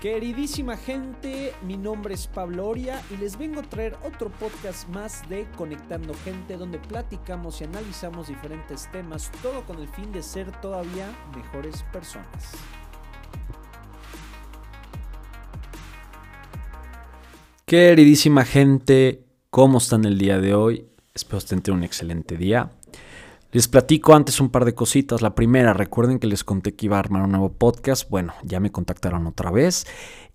Queridísima gente, mi nombre es Pablo Oria y les vengo a traer otro podcast más de Conectando Gente donde platicamos y analizamos diferentes temas, todo con el fin de ser todavía mejores personas. Queridísima gente, ¿cómo están el día de hoy? Espero estén teniendo un excelente día. Les platico antes un par de cositas. La primera, recuerden que les conté que iba a armar un nuevo podcast. Bueno, ya me contactaron otra vez.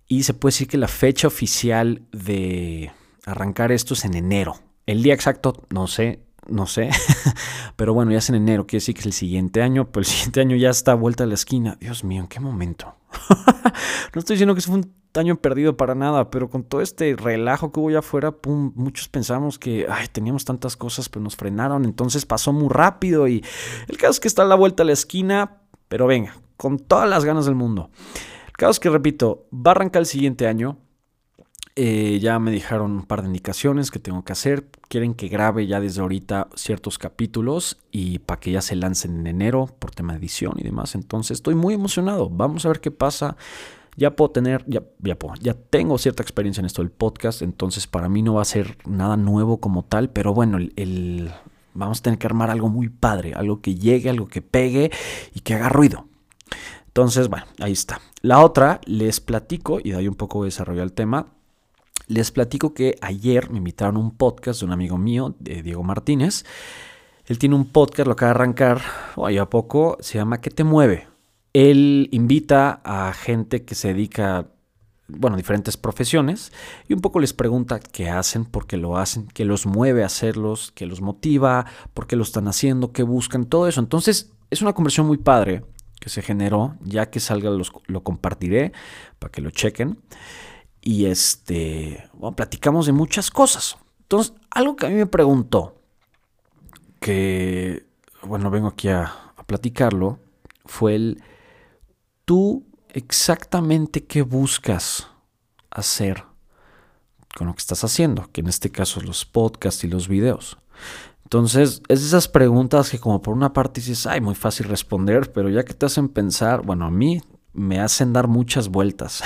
Y se puede decir que la fecha oficial de arrancar esto es en enero. El día exacto, no sé, no sé. Pero bueno, ya es en enero, quiere decir que es el siguiente año. Pero el siguiente año ya está vuelta a la esquina. Dios mío, ¿en qué momento? no estoy diciendo que es un año perdido para nada, pero con todo este relajo que hubo allá afuera, muchos pensamos que ay, teníamos tantas cosas, pero nos frenaron, entonces pasó muy rápido y el caso es que está a la vuelta a la esquina, pero venga, con todas las ganas del mundo. El caso es que, repito, va a arrancar el siguiente año. Eh, ya me dijeron un par de indicaciones que tengo que hacer. Quieren que grabe ya desde ahorita ciertos capítulos y para que ya se lancen en enero por tema de edición y demás. Entonces estoy muy emocionado. Vamos a ver qué pasa ya puedo tener, ya, ya, puedo, ya tengo cierta experiencia en esto del podcast, entonces para mí no va a ser nada nuevo como tal, pero bueno, el, vamos a tener que armar algo muy padre, algo que llegue, algo que pegue y que haga ruido. Entonces, bueno, ahí está. La otra, les platico, y de ahí un poco de desarrollo al tema, les platico que ayer me invitaron a un podcast de un amigo mío, de Diego Martínez. Él tiene un podcast, lo acaba de arrancar, hoy a poco, se llama ¿Qué te mueve? Él invita a gente que se dedica, bueno, a diferentes profesiones y un poco les pregunta qué hacen, por qué lo hacen, qué los mueve a hacerlos, qué los motiva, por qué lo están haciendo, qué buscan, todo eso. Entonces, es una conversión muy padre que se generó, ya que salga lo compartiré para que lo chequen. Y este, bueno, platicamos de muchas cosas. Entonces, algo que a mí me preguntó, que, bueno, vengo aquí a platicarlo, fue el tú exactamente qué buscas hacer con lo que estás haciendo, que en este caso los podcasts y los videos. Entonces, es de esas preguntas que como por una parte dices, ay, muy fácil responder, pero ya que te hacen pensar, bueno, a mí me hacen dar muchas vueltas.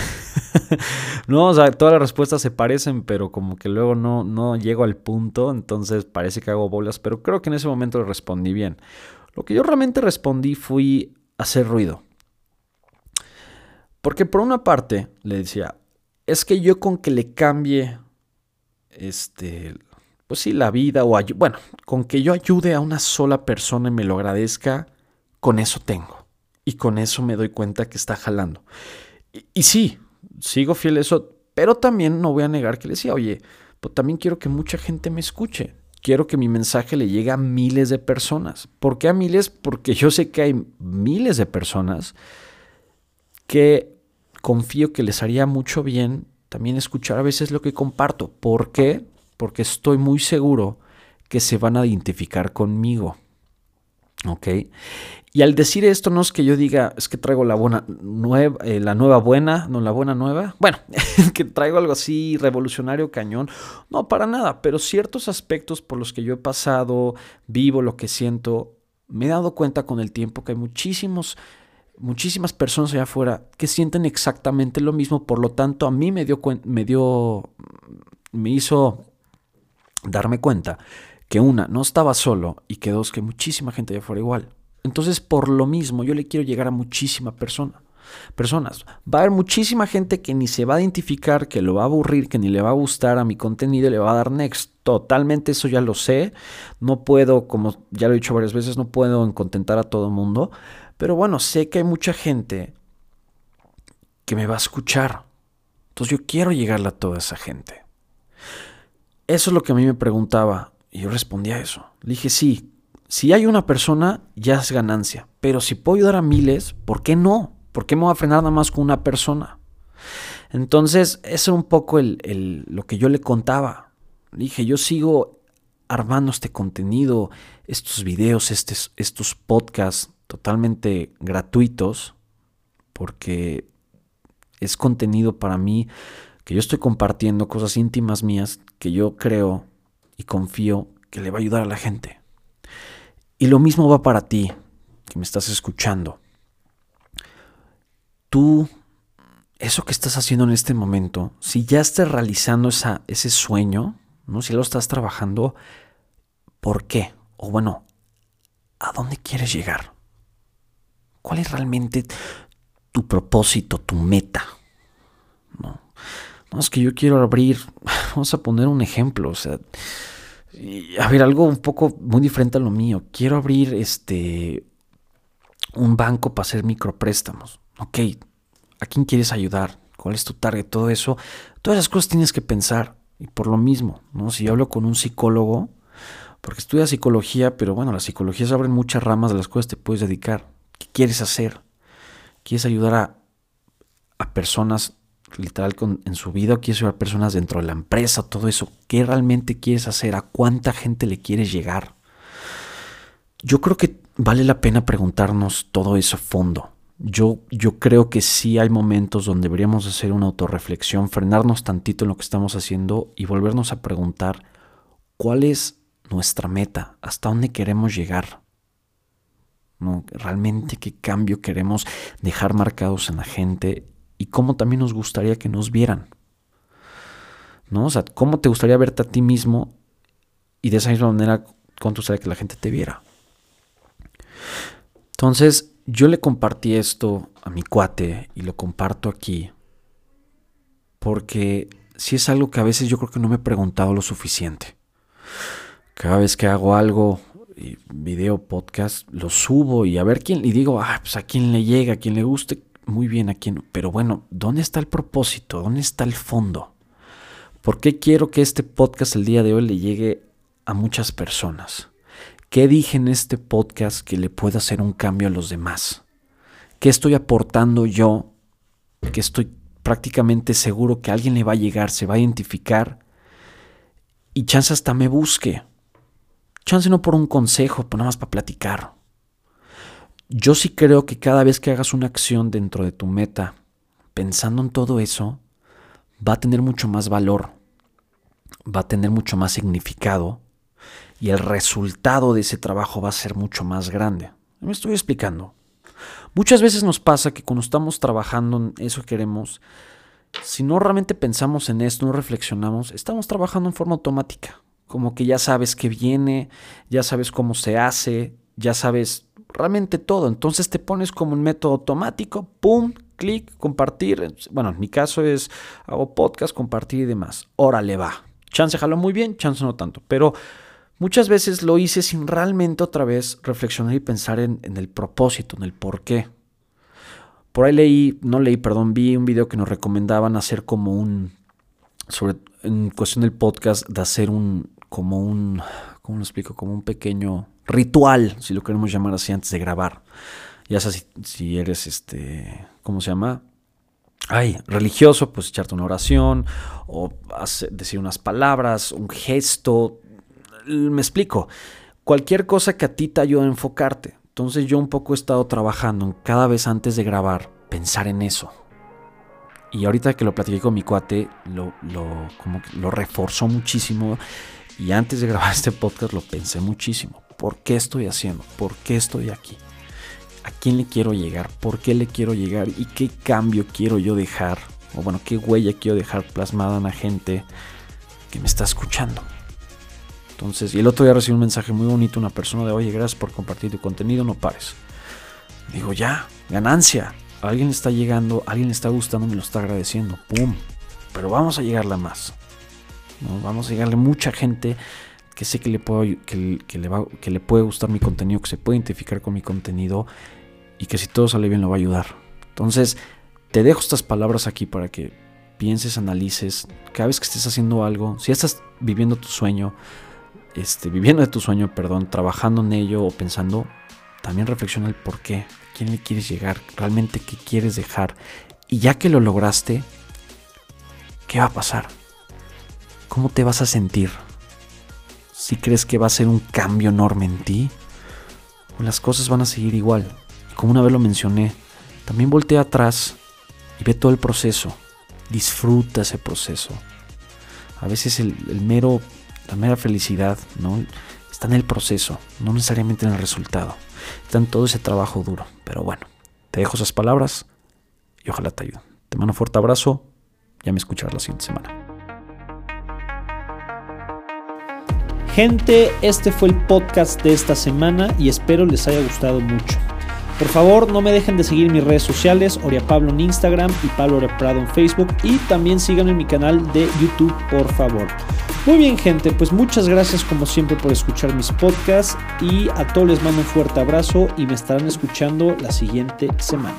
no, o sea, todas las respuestas se parecen, pero como que luego no, no llego al punto, entonces parece que hago bolas, pero creo que en ese momento respondí bien. Lo que yo realmente respondí fui hacer ruido. Porque por una parte le decía, es que yo con que le cambie, este, pues sí, la vida o, bueno, con que yo ayude a una sola persona y me lo agradezca, con eso tengo. Y con eso me doy cuenta que está jalando. Y, sí, sigo fiel a eso, pero también no voy a negar que le decía, oye, pues también quiero que mucha gente me escuche. Quiero que mi mensaje le llegue a miles de personas. ¿Por qué a miles? Porque yo sé que hay miles de personas que confío que les haría mucho bien también escuchar a veces lo que comparto. ¿Por qué? Porque estoy muy seguro que se van a identificar conmigo. ¿Ok? Y al decir esto no es que yo diga, es que traigo la buena nueva, eh, la nueva buena, no la buena nueva. Bueno, que traigo algo así revolucionario, cañón. No, para nada, pero ciertos aspectos por los que yo he pasado, vivo lo que siento, me he dado cuenta con el tiempo que hay muchísimos muchísimas personas allá afuera que sienten exactamente lo mismo, por lo tanto a mí me dio, me dio, me hizo darme cuenta que una, no estaba solo y que dos, que muchísima gente allá afuera igual. Entonces, por lo mismo, yo le quiero llegar a muchísima persona. Personas. Va a haber muchísima gente que ni se va a identificar, que lo va a aburrir, que ni le va a gustar a mi contenido y le va a dar next. Totalmente eso ya lo sé. No puedo, como ya lo he dicho varias veces, no puedo contentar a todo mundo. Pero bueno, sé que hay mucha gente que me va a escuchar. Entonces yo quiero llegarle a toda esa gente. Eso es lo que a mí me preguntaba. Y yo respondía a eso. Le dije, sí, si hay una persona, ya es ganancia. Pero si puedo ayudar a miles, ¿por qué no? ¿Por qué me voy a frenar nada más con una persona? Entonces, eso es un poco el, lo que yo le contaba. Le dije, yo sigo armando este contenido, estos videos, estos, estos podcasts, totalmente gratuitos, porque es contenido para mí que yo estoy compartiendo cosas íntimas mías que yo creo y confío que le va a ayudar a la gente. Y lo mismo va para ti, que me estás escuchando. Tú eso que estás haciendo en este momento, si ya estás realizando esa, ese sueño, ¿no? si lo estás trabajando, ¿por qué? O bueno, ¿a dónde quieres llegar? ¿Cuál es realmente tu propósito, tu meta? No, no es que yo quiero abrir, vamos a poner un ejemplo, o sea, a ver, algo un poco muy diferente a lo mío. Quiero abrir este un banco para hacer micropréstamos. Ok, ¿a quién quieres ayudar? ¿Cuál es tu target? Todo eso, todas esas cosas tienes que pensar. Y por lo mismo, ¿no? Si yo hablo con un psicólogo, porque estudia psicología, pero bueno, la psicología se abren muchas ramas de las cuales te puedes dedicar. ¿Qué quieres hacer? ¿Quieres ayudar a, a personas literal en su vida quieres ayudar a personas dentro de la empresa? Todo eso. ¿Qué realmente quieres hacer? ¿A cuánta gente le quieres llegar? Yo creo que vale la pena preguntarnos todo eso a fondo. Yo, yo creo que sí hay momentos donde deberíamos hacer una autorreflexión, frenarnos tantito en lo que estamos haciendo y volvernos a preguntar cuál es nuestra meta, hasta dónde queremos llegar. ¿No? Realmente qué cambio queremos dejar marcados en la gente y cómo también nos gustaría que nos vieran. ¿No? O sea, cómo te gustaría verte a ti mismo y de esa misma manera cómo te gustaría que la gente te viera. Entonces, yo le compartí esto a mi cuate y lo comparto aquí porque si es algo que a veces yo creo que no me he preguntado lo suficiente. Cada vez que hago algo, video, podcast, lo subo y a ver quién, y digo, ah, pues a quién le llega, a quién le guste, muy bien a quién, pero bueno, ¿dónde está el propósito? ¿Dónde está el fondo? ¿Por qué quiero que este podcast el día de hoy le llegue a muchas personas? ¿Qué dije en este podcast que le pueda hacer un cambio a los demás? ¿Qué estoy aportando yo? Que estoy prácticamente seguro que alguien le va a llegar, se va a identificar y chance hasta me busque. Chance no por un consejo, pero nada más para platicar. Yo sí creo que cada vez que hagas una acción dentro de tu meta, pensando en todo eso, va a tener mucho más valor, va a tener mucho más significado y el resultado de ese trabajo va a ser mucho más grande. Me estoy explicando. Muchas veces nos pasa que cuando estamos trabajando en eso que queremos, si no realmente pensamos en esto, no reflexionamos, estamos trabajando en forma automática. Como que ya sabes qué viene, ya sabes cómo se hace, ya sabes realmente todo. Entonces te pones como un método automático, pum, clic, compartir. Bueno, en mi caso es hago podcast, compartir y demás. Órale va. Chance jaló muy bien, chance no tanto. Pero Muchas veces lo hice sin realmente otra vez reflexionar y pensar en, el propósito, en el por qué. Por ahí leí, no leí, perdón, vi un video que nos recomendaban hacer como un, sobre, en cuestión del podcast, de hacer un, como un, ¿cómo lo explico? Como un pequeño ritual, si lo queremos llamar así, antes de grabar. Ya sea si, eres, este, ¿cómo se llama? Ay, religioso, pues echarte una oración o decir unas palabras, un gesto, me explico, cualquier cosa que a ti te ayude a enfocarte. Entonces yo un poco he estado trabajando cada vez antes de grabar, pensar en eso. Y ahorita que lo platiqué con mi cuate, lo, lo, como lo reforzó muchísimo. Y antes de grabar este podcast lo pensé muchísimo. ¿Por qué estoy haciendo? ¿Por qué estoy aquí? ¿A quién le quiero llegar? ¿Por qué le quiero llegar? ¿Y qué cambio quiero yo dejar? O bueno, qué huella quiero dejar plasmada en la gente que me está escuchando. Entonces, y el otro día recibí un mensaje muy bonito, una persona de, oye, gracias por compartir tu contenido, no pares. Digo, ya, ganancia. alguien está llegando, alguien está gustando, me lo está agradeciendo. ¡Pum! Pero vamos a llegarle a Vamos a llegarle mucha gente que sé que le, puedo, que, le va, que le puede gustar mi contenido, que se puede identificar con mi contenido y que si todo sale bien lo va a ayudar. Entonces, te dejo estas palabras aquí para que pienses, analices, cada vez que estés haciendo algo, si estás viviendo tu sueño, este, viviendo de tu sueño, perdón, trabajando en ello o pensando, también reflexiona el por qué, quién le quieres llegar, realmente qué quieres dejar. Y ya que lo lograste, ¿qué va a pasar? ¿Cómo te vas a sentir? Si crees que va a ser un cambio enorme en ti, o las cosas van a seguir igual. Como una vez lo mencioné, también voltea atrás y ve todo el proceso. Disfruta ese proceso. A veces el, el mero la mera felicidad ¿no? está en el proceso, no necesariamente en el resultado. Está en todo ese trabajo duro. Pero bueno, te dejo esas palabras y ojalá te ayuden. Te mando un fuerte abrazo. Ya me escucharás la siguiente semana. Gente, este fue el podcast de esta semana y espero les haya gustado mucho. Por favor, no me dejen de seguir mis redes sociales, Oria Pablo en Instagram y Pablo Prado en Facebook. Y también síganme en mi canal de YouTube, por favor. Muy bien, gente, pues muchas gracias como siempre por escuchar mis podcasts. Y a todos les mando un fuerte abrazo y me estarán escuchando la siguiente semana.